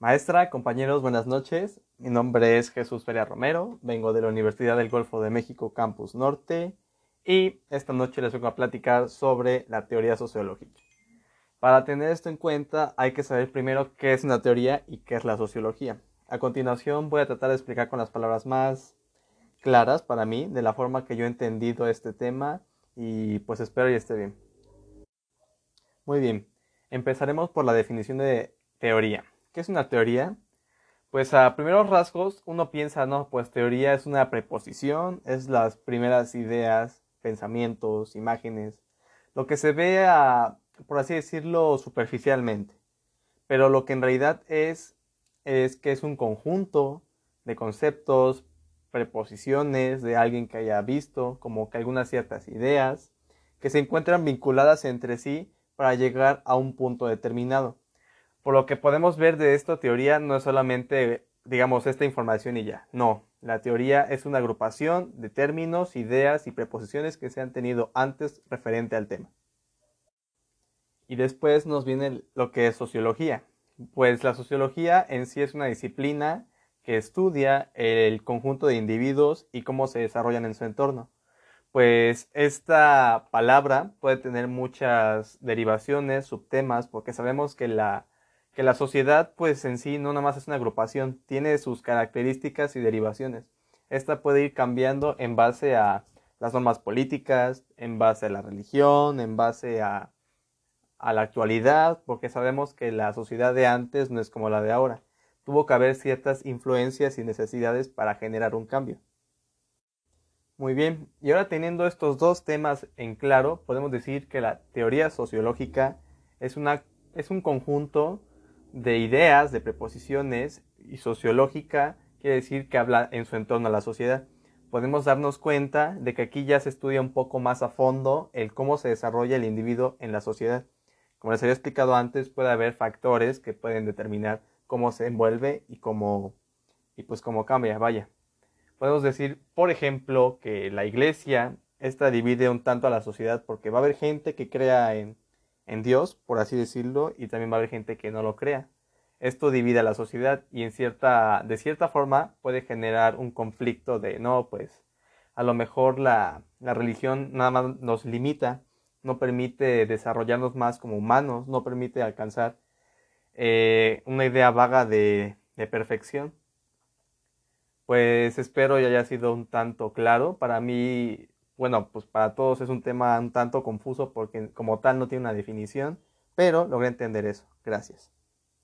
Maestra, compañeros, buenas noches. Mi nombre es Jesús Feria Romero, vengo de la Universidad del Golfo de México, Campus Norte, y esta noche les vengo a platicar sobre la teoría sociológica. Para tener esto en cuenta hay que saber primero qué es una teoría y qué es la sociología. A continuación voy a tratar de explicar con las palabras más claras para mí, de la forma que yo he entendido este tema y pues espero y esté bien. Muy bien, empezaremos por la definición de teoría. ¿Qué es una teoría? Pues a primeros rasgos uno piensa, no, pues teoría es una preposición, es las primeras ideas, pensamientos, imágenes, lo que se ve por así decirlo, superficialmente. Pero lo que en realidad es, es que es un conjunto de conceptos, preposiciones de alguien que haya visto, como que algunas ciertas ideas, que se encuentran vinculadas entre sí para llegar a un punto determinado. Por lo que podemos ver de esta teoría no es solamente, digamos, esta información y ya. No, la teoría es una agrupación de términos, ideas y preposiciones que se han tenido antes referente al tema. Y después nos viene lo que es sociología. Pues la sociología en sí es una disciplina que estudia el conjunto de individuos y cómo se desarrollan en su entorno. Pues esta palabra puede tener muchas derivaciones, subtemas, porque sabemos que la que la sociedad pues en sí no nada más es una agrupación, tiene sus características y derivaciones. Esta puede ir cambiando en base a las normas políticas, en base a la religión, en base a, a la actualidad, porque sabemos que la sociedad de antes no es como la de ahora. Tuvo que haber ciertas influencias y necesidades para generar un cambio. Muy bien, y ahora teniendo estos dos temas en claro, podemos decir que la teoría sociológica es, una, es un conjunto de ideas, de preposiciones y sociológica quiere decir que habla en su entorno a la sociedad. Podemos darnos cuenta de que aquí ya se estudia un poco más a fondo el cómo se desarrolla el individuo en la sociedad. Como les había explicado antes, puede haber factores que pueden determinar cómo se envuelve y cómo y pues cómo cambia, vaya. Podemos decir, por ejemplo, que la iglesia esta divide un tanto a la sociedad porque va a haber gente que crea en en Dios, por así decirlo, y también va a haber gente que no lo crea. Esto divide a la sociedad y en cierta, de cierta forma puede generar un conflicto de, no, pues a lo mejor la, la religión nada más nos limita, no permite desarrollarnos más como humanos, no permite alcanzar eh, una idea vaga de, de perfección. Pues espero ya haya sido un tanto claro. Para mí bueno, pues para todos es un tema un tanto confuso porque como tal no tiene una definición, pero logré entender eso. Gracias.